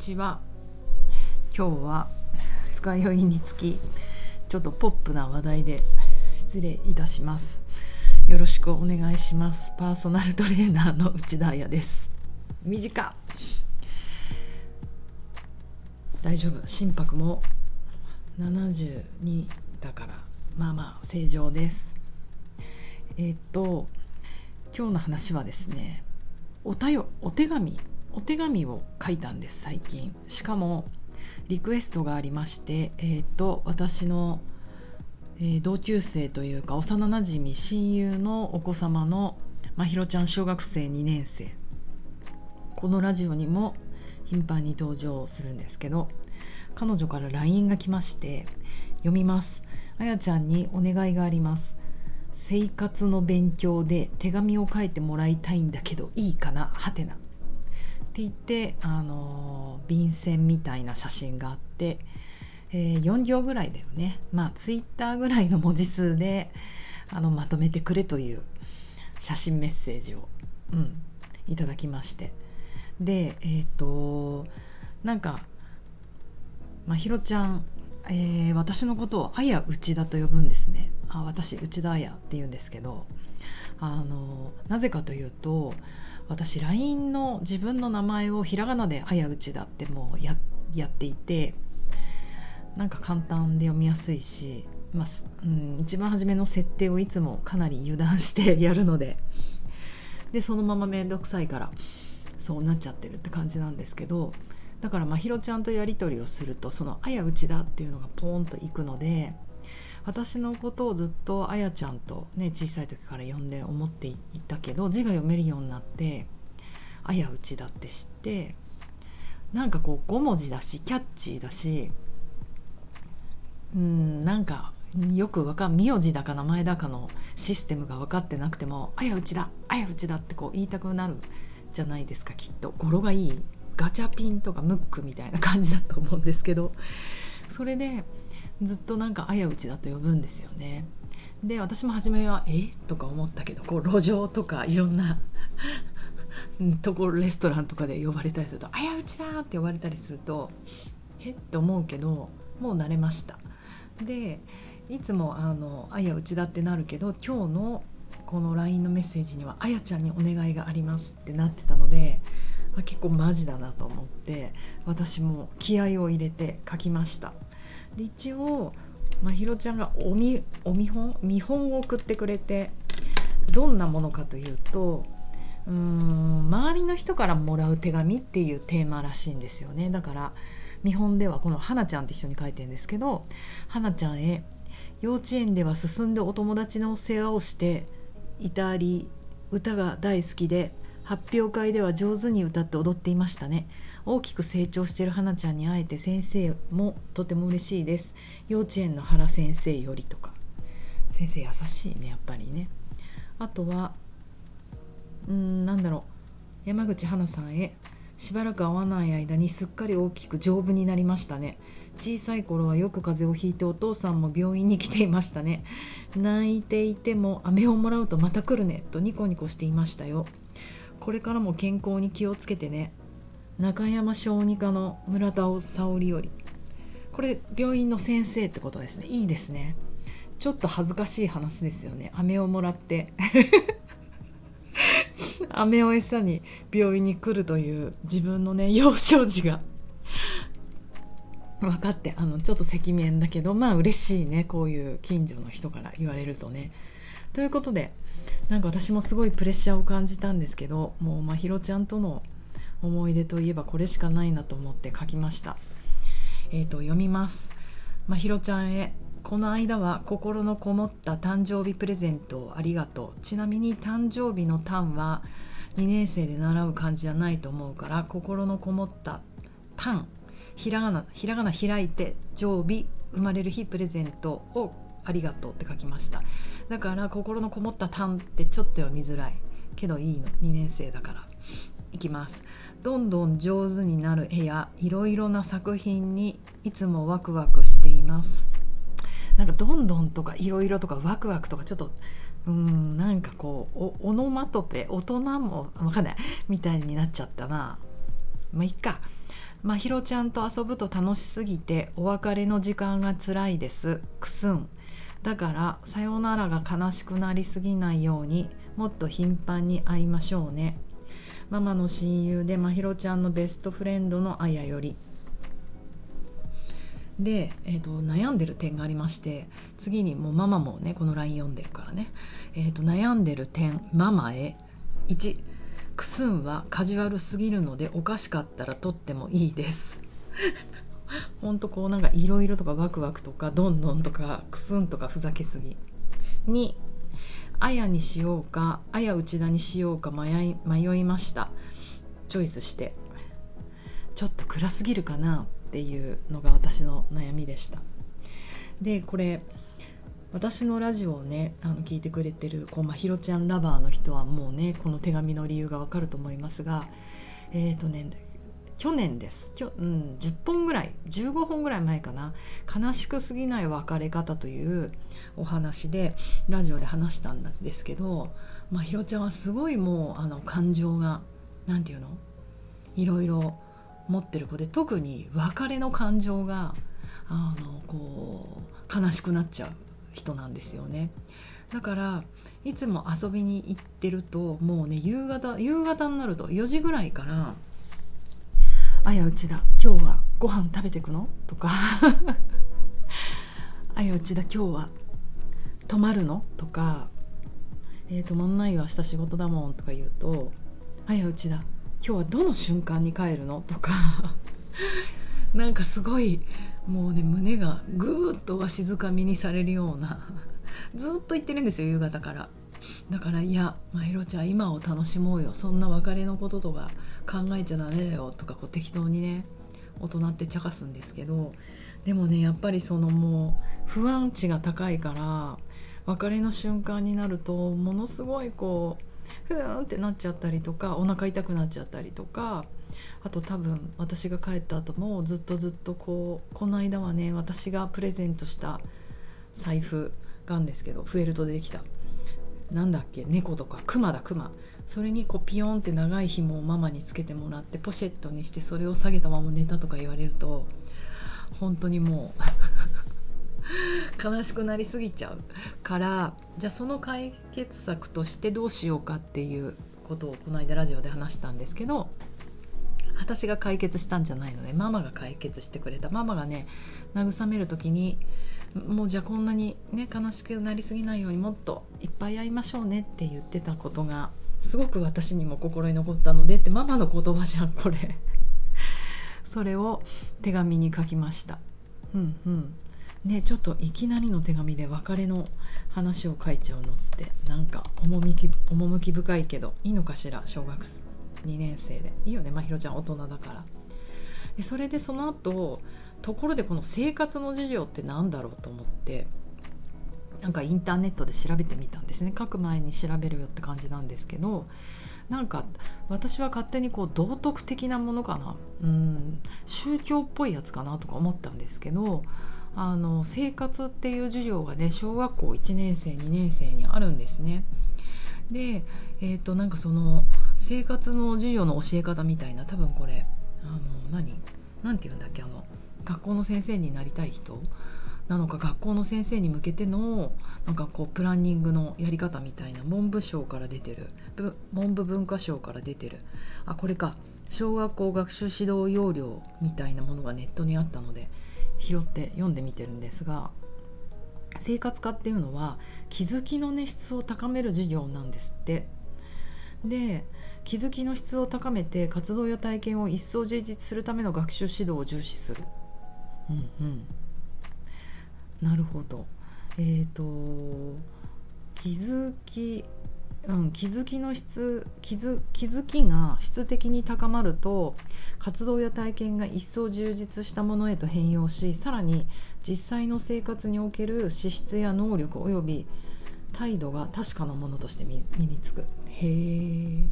ちは今日は二日酔いにつきちょっとポップな話題で失礼いたします。よろしくお願いします。パーソナルトレーナーの内田彩です。短大丈夫。心拍も72だからまあまあ正常です。えー、っと今日の話はですねおたよお手紙お手紙を書いたんです最近。しかもリクエストがありましてえー、と私の、えー、同級生というか幼なじみ親友のお子様のまひろちゃん小学生2年生。このラジオにも頻繁に登場するんですけど彼女から LINE が来まして読みます。あやちゃんにお願いがあります。生活の勉強で手紙を書いてもらいたいんだけどいいかな？はてな。って言ってあの便箋みたいな写真があって、えー、4行ぐらいだよね。まあツイッターぐらいの文字数であのまとめてくれという写真メッセージを、うん、いただきまして。でえっ、ー、となんかまひろちゃん、えー、私のことをあや内田と呼ぶんですね。あ私内田あやって言うんですけどあのなぜかというと私 LINE の自分の名前をひらがなで「あやうちだ」ってもうややっていてなんか簡単で読みやすいし、まあうん、一番初めの設定をいつもかなり油断してやるのででそのまま面倒くさいからそうなっちゃってるって感じなんですけどだからまひろちゃんとやり取りをするとその「あやうちだ」っていうのがポーンといくので私のことをずっとあやちゃんとね小さい時から呼んで思っていたけど字が読めるようになってあやうちだって知ってなんかこう5文字だしキャッチーだしうんなんかよくわかん名字だか名前だかのシステムが分かってなくても「あやうちだあやうちだ」ってこう言いたくなるじゃないですかきっと。語呂がいい。ガチャピンとかムックみたいな感じだと思うんですけどそれでずっとなんかあやうちだと呼ぶんですよね。で私も初めは「え？とか思ったけどこう路上とかいろんな ところレストランとかで呼ばれたりすると「あやうちだ!」って呼ばれたりすると「え？っ?」て思うけどもう慣れました。でいつもあの「あやうちだ」ってなるけど今日のこの LINE のメッセージには「あやちゃんにお願いがあります」ってなってたので結構マジだなと思って私も気合を入れて書きました。で一応まひろちゃんがおみお見本見本を送ってくれてどんなものかというとうーん周りの人からもらう手紙っていうテーマらしいんですよねだから見本ではこの花ちゃんって一緒に書いてるんですけど花ちゃんへ幼稚園では進んでお友達の世話をしていたり歌が大好きで発表会では上手に歌って踊っていましたね。大きく成長している花ちゃんに会えて先生もとても嬉しいです。幼稚園の原先生よりとか。先生優しいねやっぱりね。あとはうんなんだろう。山口花さんへしばらく会わない間にすっかり大きく丈夫になりましたね。小さい頃はよく風邪をひいてお父さんも病院に来ていましたね。泣いていても飴をもらうとまた来るねとニコニコしていましたよ。これからも健康に気をつけてね。中山小児科の村田沙織より。これ病院の先生ってことですね。いいですね。ちょっと恥ずかしい話ですよね。飴をもらって。飴を餌に病院に来るという自分のね幼少時が。分かってあのちょっと赤面だけどまあ嬉しいね。こういう近所の人から言われるとね。ということでなんか私もすごいプレッシャーを感じたんですけどもうまひろちゃんとの思い出といえばこれしかないなと思って書きました。えーと、読みます。まひろちゃんへこの間は心のこもった誕生日プレゼントをありがとうちなみに誕生日の「誕」は2年生で習う漢字じゃないと思うから心のこもった「誕」ひらがなひらがな開いて常備生まれる日プレゼントをありがとうって書きました。だから心のこもった「誕」ってちょっと読みづらいけどいいの。2年生だから。いきます。どんどん上手になる絵やいろいろな作品にいつもワクワクしています。なんかどんどんとかいろいろとかワクワクとかちょっとうんなんかこうオノマトペ大人もわかんない。みたいになっちゃったな。まあいっか。まひろちゃんと遊ぶと楽しすぎてお別れの時間が辛いです。くすん。だからさよならが悲しくなりすぎないようにもっと頻繁に会いましょうね。ママの親友でまひろちゃんのベストフレンドのあやより。で、えーと、悩んでる点がありまして次にもうママもねこの LINE 読んでるからね、えーと、悩んでる点ママへ。1クスンはカジュアルすぎるのでおかしかったら取ってもいいです。ほんとこうなんかいろいろとかワクワクとかどんどんとかクスンとかふざけすぎ。2あやにしようかあや内田にしようか迷い迷いました。チョイスして。ちょっと暗すぎるかなっていうのが私の悩みでした。でこれ私のラジオをねあの聞いてくれてるこうまひろちゃんラバーの人はもうねこの手紙の理由がわかると思いますがえっ、ー、とね去年です。きょ、うん、10本ぐらい15本ぐらい前かな。悲しくすぎない別れ方というお話でラジオで話したんですけどまあひろちゃんはすごいもうあの感情が何て言うの？いろいろ持ってる子で特に別れの感情があのこう悲しくなっちゃう人なんですよね。だからいつも遊びに行ってるともうね夕方夕方になると4時ぐらいから「あやうちだ今日はご飯食べてくの?」とか「あやうちだ今日は泊まるの?」とか「えー、泊まんないよ明日仕事だもん」とか言うと「あやうちだ今日はどの瞬間に帰るの？とか なんかすごいもうね胸がぐーっとわしづかみにされるような ずっと言ってるんですよ夕方からだからいやまひろちゃん今を楽しもうよ。そんな別れのこととか考えちゃダメだよ。とかこう適当にね大人って茶化すんですけど。でもねやっぱりそのもう不安値が高いから別れの瞬間になるとものすごいこうふーんってなっちゃったりとかお腹痛くなっちゃったりとかあと多分私が帰った後もずっとずっとこうこの間はね私がプレゼントした財布がんですけどフェルトでできた。なんだっけ？猫とか。クマだクマそれにこうピヨンって長い紐をママにつけてもらってポシェットにしてそれを下げたまま寝たとか言われると本当にもう悲しくなりすぎちゃう。からじゃあその解決策としてどうしようかっていうことをこの間ラジオで話したんですけど私が解決したんじゃないのでママが解決してくれた。ママがね慰める時にもうじゃあこんなにね悲しくなりすぎないようにもっといっぱい会いましょうねって言ってたことがすごく私にも心に残ったのでってママの言葉じゃんこれ。それを手紙に書きました。うんうん。ねちょっといきなりの手紙で別れの話を書いちゃうのってなんか趣趣深いけどいいのかしら？小学2年生で。いいよねまひろちゃん大人だから。でそれでその後ところでこの生活の授業って何だろうと思ってなんかインターネットで調べてみたんですね。書く前に調べるよって感じなんですけどなんか私は勝手にこう道徳的なものかな。うん。宗教っぽいやつかなとか思ったんですけどあの生活っていう授業がね小学校1年生2年生にあるんですね。で、えー、となんかその生活の授業の教え方みたいな多分これあの何？何て言うんだっけあの学校の先生になりたい人なのか学校の先生に向けてのなんかこうプランニングのやり方みたいな文部省から出てる文部文化省から出てる。あこれか。小学校学習指導要領みたいなものがネットにあったので拾って読んでみてるんですが生活科っていうのは気づきの、ね、質を高める授業なんですって。で気づきの質を高めて活動や体験を一層充実するための学習指導を重視する。うんうん。なるほど。えっ、ー、と気づきうん、気づきの質気づ気づきが質的に高まると活動や体験が一層充実したものへと変容しさらに実際の生活における資質や能力及び態度が確かなものとして身につく。へえ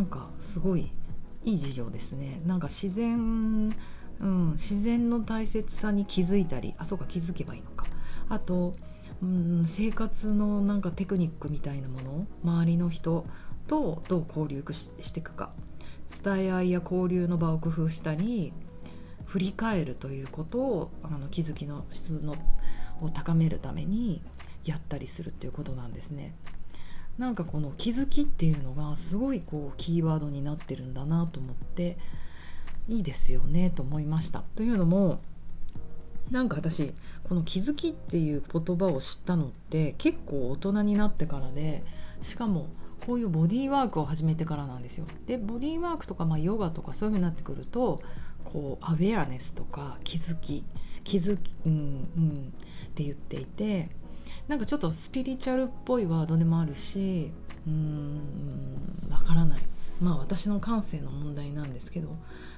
んかすごいいい授業ですね。なんか自然、うん、自然の大切さに気づいたりあそうか気づけばいいのか。あとうん生活のなんかテクニックみたいなもの周りの人とどう交流していくか。伝え合いや交流の場を工夫したり振り返るということをあの気づきの質のを高めるためにやったりするっていうことなんですね。なんかこの気づきっていうのがすごいこうキーワードになってるんだなと思っていいですよねと思いました。というのもなんか私この気づきっていう言葉を知ったのって結構大人になってからでしかもこういうボディーワークを始めてからなんですよ。でボディーワークとかまあヨガとかそういうふうになってくるとこうアウェアネスとか気づき気づき、うんうん、って言っていてなんかちょっとスピリチュアルっぽいワードでもあるしうーんわからない。まあ私の感性の問題なんですけど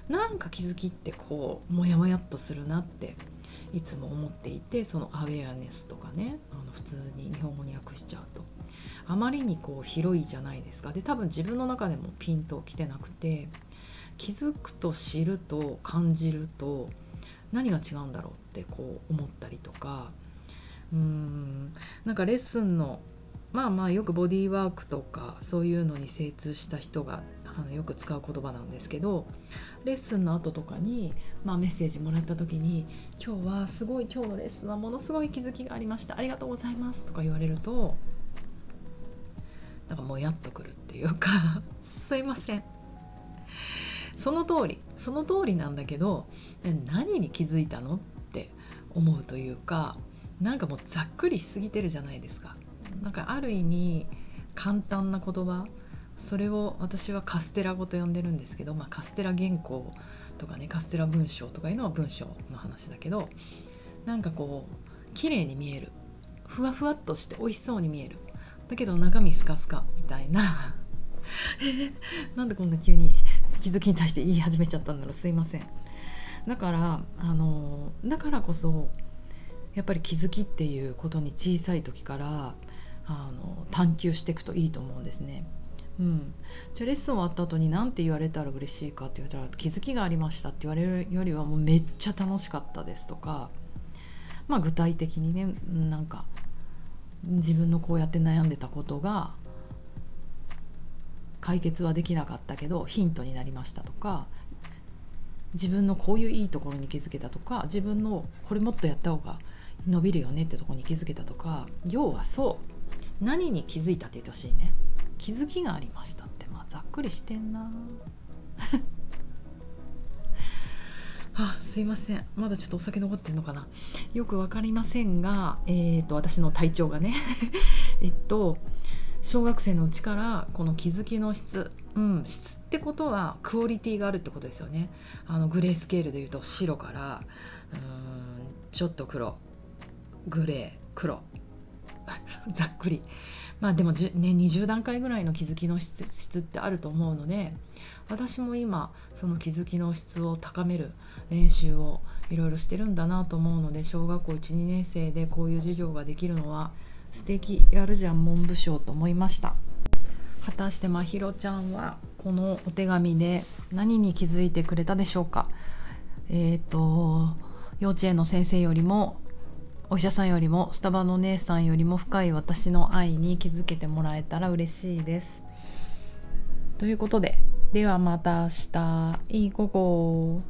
なんか気づきってこうモヤモヤっとするなっていつも思っていてそのアウェアネスとかねあの普通に日本語に訳しちゃうと。あまりにこう広いじゃないですか。で多分自分の中でもピンときてなくて気づくと知ると感じると何が違うんだろうってこう思ったりとかうん。なんかレッスンのまあまあよくボディーワークとかそういうのに精通した人があのよく使う言葉なんですけどレッスンの後とかに、まあ、メッセージもらった時に「今日はすごい今日のレッスンはものすごい気づきがありました。ありがとうございます」とか言われるとなんかもやっとくるっていうかすいません。その通りその通りなんだけど何に気づいたのって思うというかなんかもうざっくりしすぎてるじゃないですか。なんかある意味簡単な言葉。それを私はカステラ語と呼んでるんですけど、まあ、カステラ原稿とかねカステラ文章とかいうのは文章の話だけどなんかこう綺麗に見える。ふわふわっとして美味しそうに見える。だけど中身スカスカみたいな。なんでこんな急に気づきに対して言い始めちゃったんだろう。すいません。だからあのだからこそやっぱり気づきっていうことに小さい時からあの探求していくといいと思うんですね。うん、じゃあレッスン終わった後に何て言われたら嬉しいかって言われたら気づきがありましたって言われるよりはもうめっちゃ楽しかったですとかまあ具体的にねなんか自分のこうやって悩んでたことが解決はできなかったけどヒントになりましたとか自分のこういういいところに気づけたとか自分のこれもっとやった方が伸びるよねってとこに気づけたとか要はそう何に気づいたって言ってほしいね。気づきがありましたって。まあざっくりしてんな。あすいません。まだちょっとお酒残ってんのかな。よく分かりませんがえっ、と私の体調がね。えっと小学生のうちからこの気づきの質、うん、質ってことはクオリティがあるってことですよね。あのグレースケールでいうと白からうんちょっと黒。グレー黒 ざっくり。まあでも、ね、20段階ぐらいの気づきの質質ってあると思うので私も今その気づきの質を高める練習をいろいろしてるんだなと思うので小学校12年生でこういう授業ができるのは素敵やるじゃん文部省と思いました。果たしてまひろちゃんはこのお手紙で何に気づいてくれたでしょうか？えっ、ー、と幼稚園の先生よりもお医者さんよりもスタバの姉さんよりも深い私の愛に気づけてもらえたら嬉しいです。ということでではまた明日。いい午後。